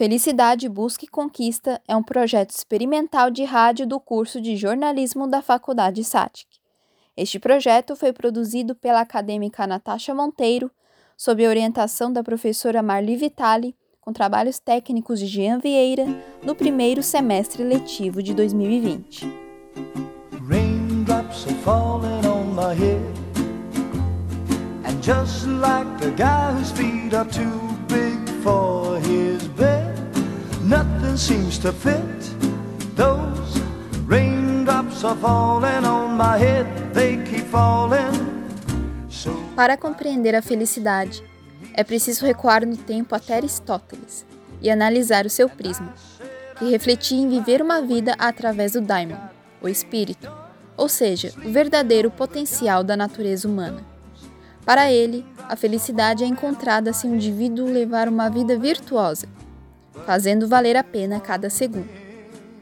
Felicidade Busca e Conquista é um projeto experimental de rádio do curso de jornalismo da Faculdade SATIC. Este projeto foi produzido pela acadêmica Natasha Monteiro, sob orientação da professora Marli Vitali, com trabalhos técnicos de Jean Vieira, no primeiro semestre letivo de 2020. Raindrops Nothing seems to fit. Those raindrops are falling on my head. They keep falling. Para compreender a felicidade, é preciso recuar no tempo até Aristóteles e analisar o seu prisma, que refletia em viver uma vida através do daimon, o espírito, ou seja, o verdadeiro potencial da natureza humana. Para ele, a felicidade é encontrada se o indivíduo levar uma vida virtuosa, fazendo valer a pena cada segundo.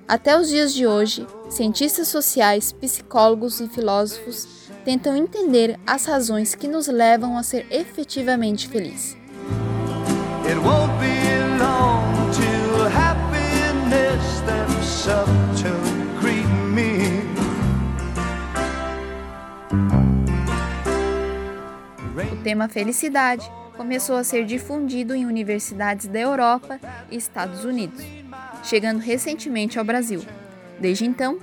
Até os dias de hoje, cientistas sociais, psicólogos e filósofos tentam entender as razões que nos levam a ser efetivamente felizes. O tema felicidade começou a ser difundido em universidades da Europa e Estados Unidos, chegando recentemente ao Brasil. Desde então,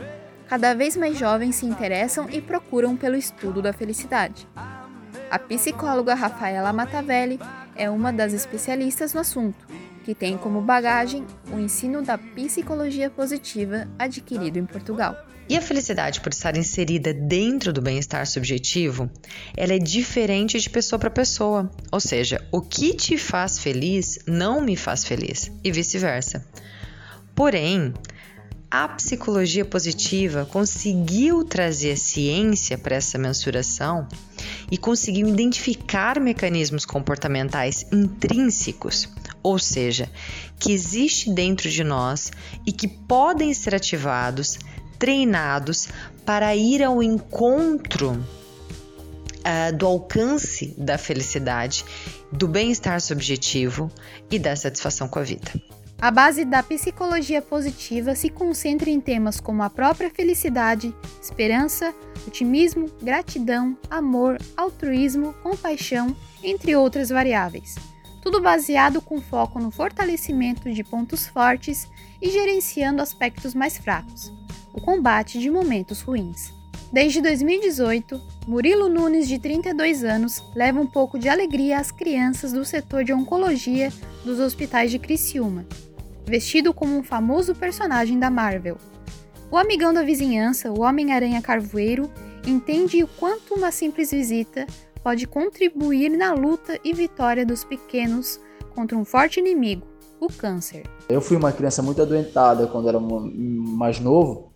cada vez mais jovens se interessam e procuram pelo estudo da felicidade. A psicóloga Rafaela Matavelli é uma das especialistas no assunto, que tem como bagagem o ensino da psicologia positiva adquirido em Portugal. E a felicidade, por estar inserida dentro do bem-estar subjetivo, ela é diferente de pessoa para pessoa. Ou seja, o que te faz feliz não me faz feliz, e vice-versa. Porém, a psicologia positiva conseguiu trazer ciência para essa mensuração e conseguiu identificar mecanismos comportamentais intrínsecos, ou seja, que existe dentro de nós e que podem ser ativados, treinados para ir ao encontro uh, do alcance da felicidade, do bem-estar subjetivo e da satisfação com a vida. A base da psicologia positiva se concentra em temas como a própria felicidade, esperança, otimismo, gratidão, amor, altruísmo, compaixão, entre outras variáveis. Tudo baseado com foco no fortalecimento de pontos fortes e gerenciando aspectos mais fracos, o combate de momentos ruins. Desde 2018, Murilo Nunes, de 32 anos, leva um pouco de alegria às crianças do setor de oncologia dos hospitais de Criciúma, vestido como um famoso personagem da Marvel. O amigão da vizinhança, o Homem-Aranha Carvoeiro, entende o quanto uma simples visita pode contribuir na luta e vitória dos pequenos contra um forte inimigo, o câncer. Eu fui uma criança muito adoentada quando era mais novo,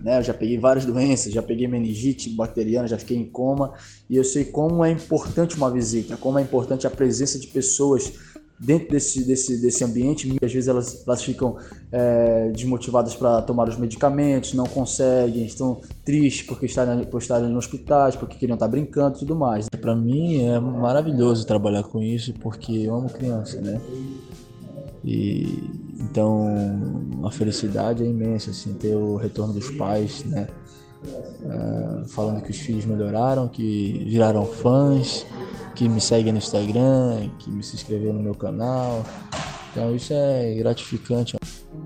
né? Eu já peguei várias doenças, já peguei meningite bacteriana, já fiquei em coma, e eu sei como é importante uma visita, como é importante a presença de pessoas dentro desse, desse, desse ambiente, muitas vezes elas, elas ficam é, desmotivadas para tomar os medicamentos, não conseguem, estão tristes porque estarem, por estarem no hospitais, porque queriam estar brincando e tudo mais. Para mim é maravilhoso trabalhar com isso porque eu amo criança, né? E então a felicidade é imensa, assim, ter o retorno dos pais, né? É, falando que os filhos melhoraram, que viraram fãs, que me seguem no Instagram, que me se inscreveram no meu canal. Então isso é gratificante.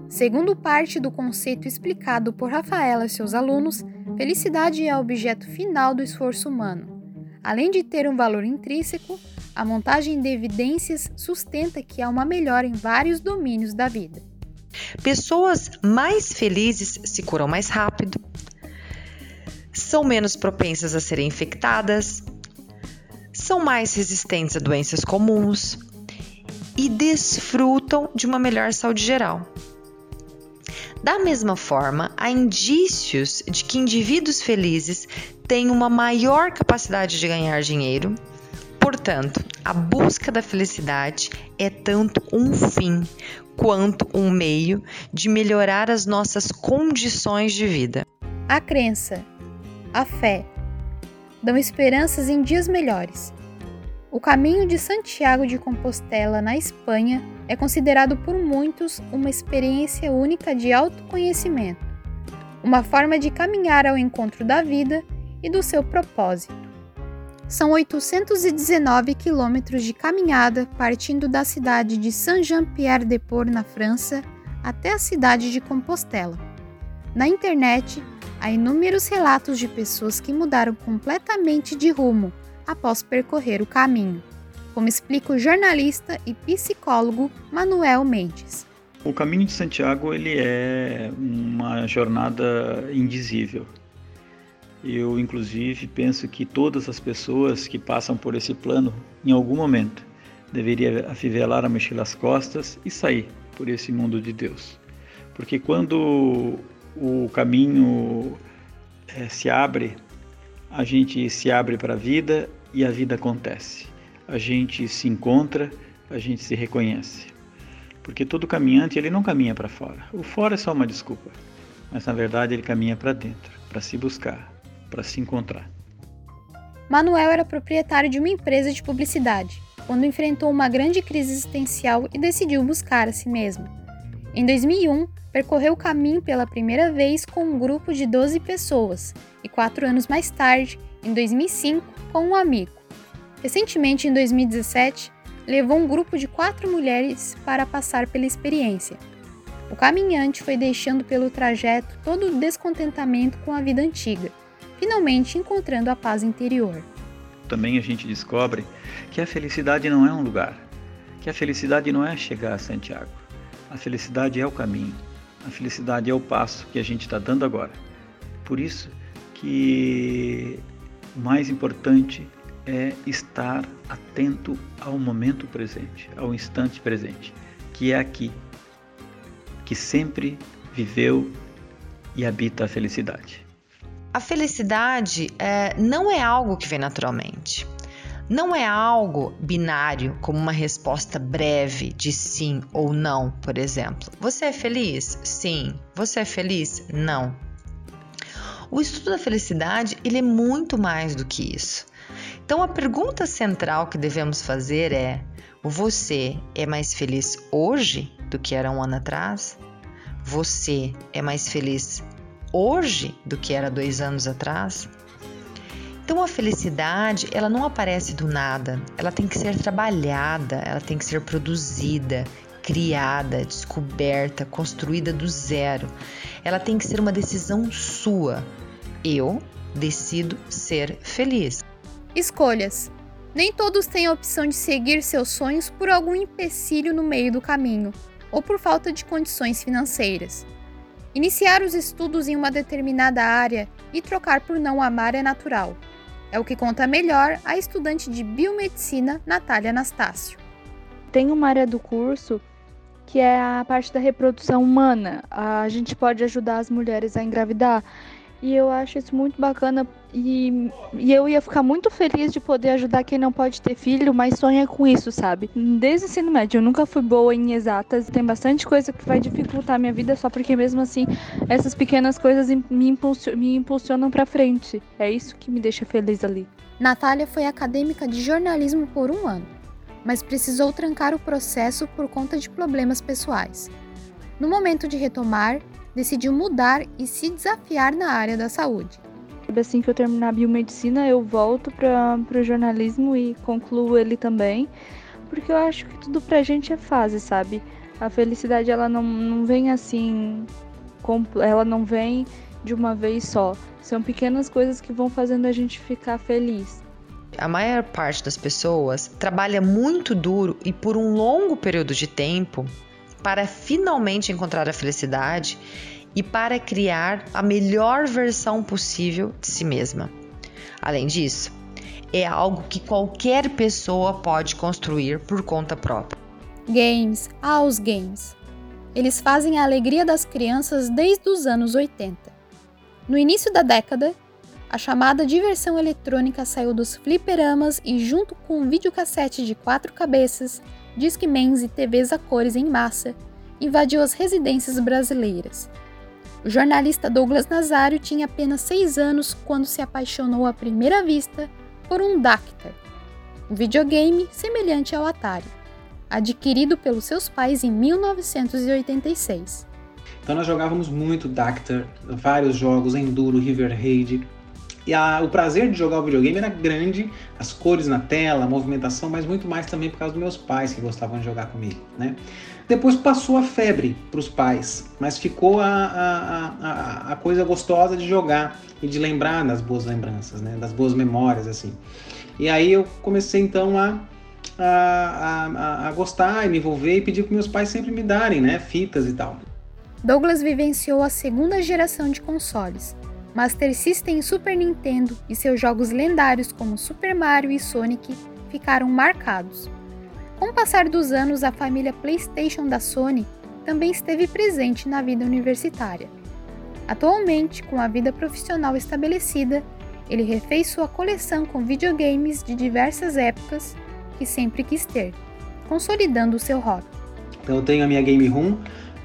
Segundo parte do conceito explicado por Rafaela e seus alunos, felicidade é o objeto final do esforço humano. Além de ter um valor intrínseco, a montagem de evidências sustenta que há uma melhora em vários domínios da vida. Pessoas mais felizes se curam mais rápido, são menos propensas a serem infectadas, são mais resistentes a doenças comuns e desfrutam de uma melhor saúde geral. Da mesma forma, há indícios de que indivíduos felizes têm uma maior capacidade de ganhar dinheiro. Portanto, a busca da felicidade é tanto um fim quanto um meio de melhorar as nossas condições de vida. A crença, a fé, dão esperanças em dias melhores O caminho de Santiago de Compostela, na Espanha, é considerado por muitos uma experiência única de autoconhecimento, uma forma de caminhar ao encontro da vida e do seu propósito. São 819 quilômetros de caminhada partindo da cidade de Saint-Jean-Pierre-de-Port, na França, até a cidade de Compostela. Na internet, há inúmeros relatos de pessoas que mudaram completamente de rumo após percorrer o caminho, como explica o jornalista e psicólogo Manuel Mendes. O caminho de Santiago ele é uma jornada indizível. Eu, inclusive, penso que todas as pessoas que passam por esse plano, em algum momento, deveria afivelar a mochila às costas e sair por esse mundo de Deus. Porque quando o caminho é, se abre, a gente se abre para a vida e a vida acontece. A gente se encontra, a gente se reconhece. Porque todo caminhante ele não caminha para fora. O fora é só uma desculpa, mas na verdade ele caminha para dentro, para se buscar, para se encontrar. Manuel era proprietário de uma empresa de publicidade quando enfrentou uma grande crise existencial e decidiu buscar a si mesmo. Em 2001, percorreu o caminho pela primeira vez com um grupo de 12 pessoas e quatro anos mais tarde, em 2005, com um amigo. Recentemente, em 2017, levou um grupo de quatro mulheres para passar pela experiência. O caminhante foi deixando pelo trajeto todo o descontentamento com a vida antiga, finalmente encontrando a paz interior também a gente descobre que a felicidade não é um lugar, que a felicidade não é chegar a Santiago. A felicidade é o caminho, a felicidade é o passo que a gente está dando agora. Por isso que o mais importante é estar atento ao momento presente, ao instante presente, que é aqui, que sempre viveu e habita a felicidade. A felicidade é, não é algo que vem naturalmente. Não é algo binário, como uma resposta breve de sim ou não, por exemplo. Você é feliz? Sim. Você é feliz? Não. O estudo da felicidade ele é muito mais do que isso. Então a pergunta central que devemos fazer é: você é mais feliz hoje do que era um ano atrás? Você é mais feliz hoje do que era dois anos atrás. Então a felicidade ela não aparece do nada, ela tem que ser trabalhada, ela tem que ser produzida, criada, descoberta, construída do zero. Ela tem que ser uma decisão sua. Eu decido ser feliz. Escolhas. Nem todos têm a opção de seguir seus sonhos por algum empecilho no meio do caminho ou por falta de condições financeiras. Iniciar os estudos em uma determinada área e trocar por não amar é natural. É o que conta melhor a estudante de biomedicina Natália Anastácio. Tem uma área do curso que é a parte da reprodução humana. A gente pode ajudar as mulheres a engravidar. E eu acho isso muito bacana e, e, eu ia ficar muito feliz de poder ajudar quem não pode ter filho, mas sonha com isso, sabe? Desde o ensino médio, eu nunca fui boa em exatas. Tem bastante coisa que vai dificultar a minha vida, só porque mesmo assim essas pequenas coisas me, impulsionam, me impulsionam pra frente. É isso que me deixa feliz ali. Natália foi acadêmica de jornalismo por um ano, mas precisou trancar o processo por conta de problemas pessoais. No momento de retomar, decidiu mudar e se desafiar na área da saúde. Assim que eu terminar a biomedicina, eu volto para o jornalismo e concluo ele também, porque eu acho que tudo pra gente é fase, sabe? A felicidade ela não, não vem assim, ela não vem de uma vez só. São pequenas coisas que vão fazendo a gente ficar feliz. A maior parte das pessoas trabalha muito duro e por um longo período de tempo para finalmente encontrar a felicidade e para criar a melhor versão possível de si mesma. Além disso, é algo que qualquer pessoa pode construir por conta própria. Games, aos games. Eles fazem a alegria das crianças desde os anos 80. No início da década, a chamada diversão eletrônica saiu dos fliperamas e, junto com um videocassete de quatro cabeças, Discmans e TVs a cores em massa, invadiu as residências brasileiras. O jornalista Douglas Nazário tinha apenas seis anos quando se apaixonou à primeira vista por um Dactar. um videogame semelhante ao Atari, adquirido pelos seus pais em 1986. Então nós jogávamos muito Dactar, vários jogos, Enduro, River Raid, e a, o prazer de jogar o videogame era grande, as cores na tela, a movimentação, mas muito mais também por causa dos meus pais que gostavam de jogar comigo, né? Depois passou a febre para os pais, mas ficou a, a, a, a, coisa gostosa de jogar e de lembrar das boas lembranças, né? Das boas memórias, assim. E aí eu comecei então a, a, a, a gostar e me envolver e pedir para meus pais sempre me darem, né? Fitas e tal. Douglas vivenciou a segunda geração de consoles, Master System e Super Nintendo e seus jogos lendários como Super Mario e Sonic ficaram marcados. Com o passar dos anos, a família PlayStation da Sony também esteve presente na vida universitária. Atualmente, com a vida profissional estabelecida, ele refez sua coleção com videogames de diversas épocas que sempre quis ter, consolidando o seu hobby. Então eu tenho a minha game room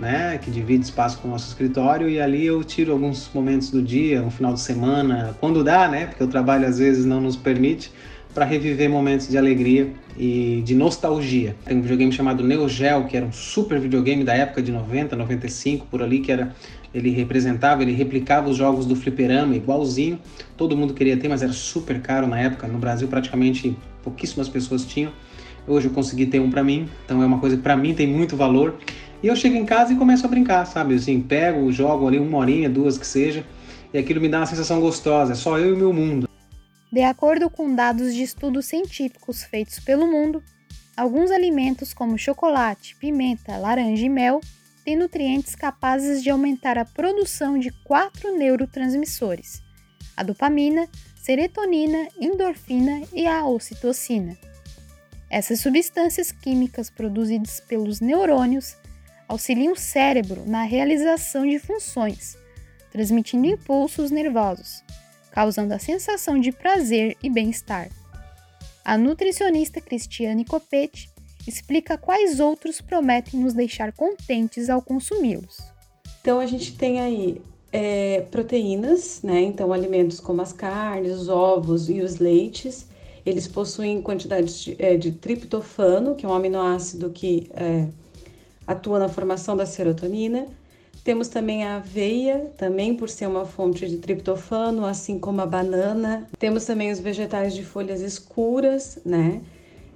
né, que divide espaço com o nosso escritório e ali eu tiro alguns momentos do dia, um final de semana, quando dá, né, porque o trabalho às vezes não nos permite, para reviver momentos de alegria e de nostalgia. Tem um videogame chamado Neo Geo, que era um super videogame da época de 90, 95 por ali, que era ele representava, ele replicava os jogos do fliperama igualzinho. Todo mundo queria ter, mas era super caro na época. No Brasil praticamente pouquíssimas pessoas tinham. Hoje eu consegui ter um para mim, então é uma coisa que para mim tem muito valor. E eu chego em casa e começo a brincar, sabe? Assim, pego, jogo ali uma horinha, duas que seja, e aquilo me dá uma sensação gostosa, é só eu e o meu mundo. De acordo com dados de estudos científicos feitos pelo mundo, alguns alimentos como chocolate, pimenta, laranja e mel têm nutrientes capazes de aumentar a produção de quatro neurotransmissores: a dopamina, serotonina, endorfina e a ocitocina. Essas substâncias químicas produzidas pelos neurônios auxiliam o cérebro na realização de funções, transmitindo impulsos nervosos, causando a sensação de prazer e bem-estar. A nutricionista Cristiane Copete explica quais outros prometem nos deixar contentes ao consumi-los. Então a gente tem aí é, proteínas, né? Então alimentos como as carnes, os ovos e os leites, eles possuem quantidades de, é, de triptofano, que é um aminoácido que é, atua na formação da serotonina. Temos também a aveia, também por ser uma fonte de triptofano, assim como a banana. Temos também os vegetais de folhas escuras, né?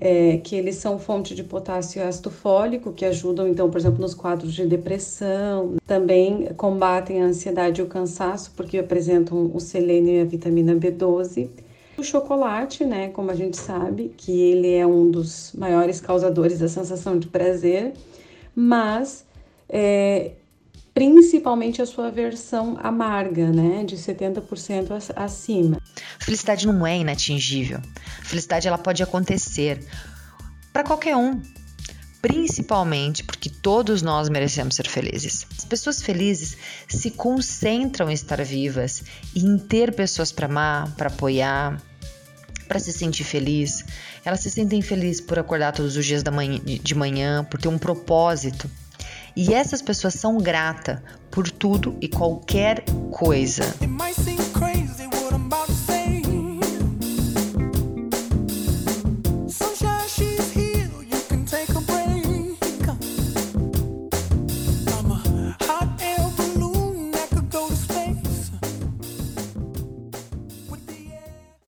É, que eles são fonte de potássio e ácido fólico, que ajudam, então, por exemplo, nos quadros de depressão. Também combatem a ansiedade e o cansaço, porque apresentam o selênio e a vitamina B12. O chocolate, né, como a gente sabe, que ele é um dos maiores causadores da sensação de prazer mas é, principalmente a sua versão amarga, né, de 70% acima. Felicidade não é inatingível. Felicidade ela pode acontecer para qualquer um, principalmente porque todos nós merecemos ser felizes. As pessoas felizes se concentram em estar vivas e em ter pessoas para amar, para apoiar, para se sentir feliz. Elas se sentem felizes por acordar todos os dias manhã, de manhã, por ter um propósito. E essas pessoas são gratas por tudo e qualquer coisa.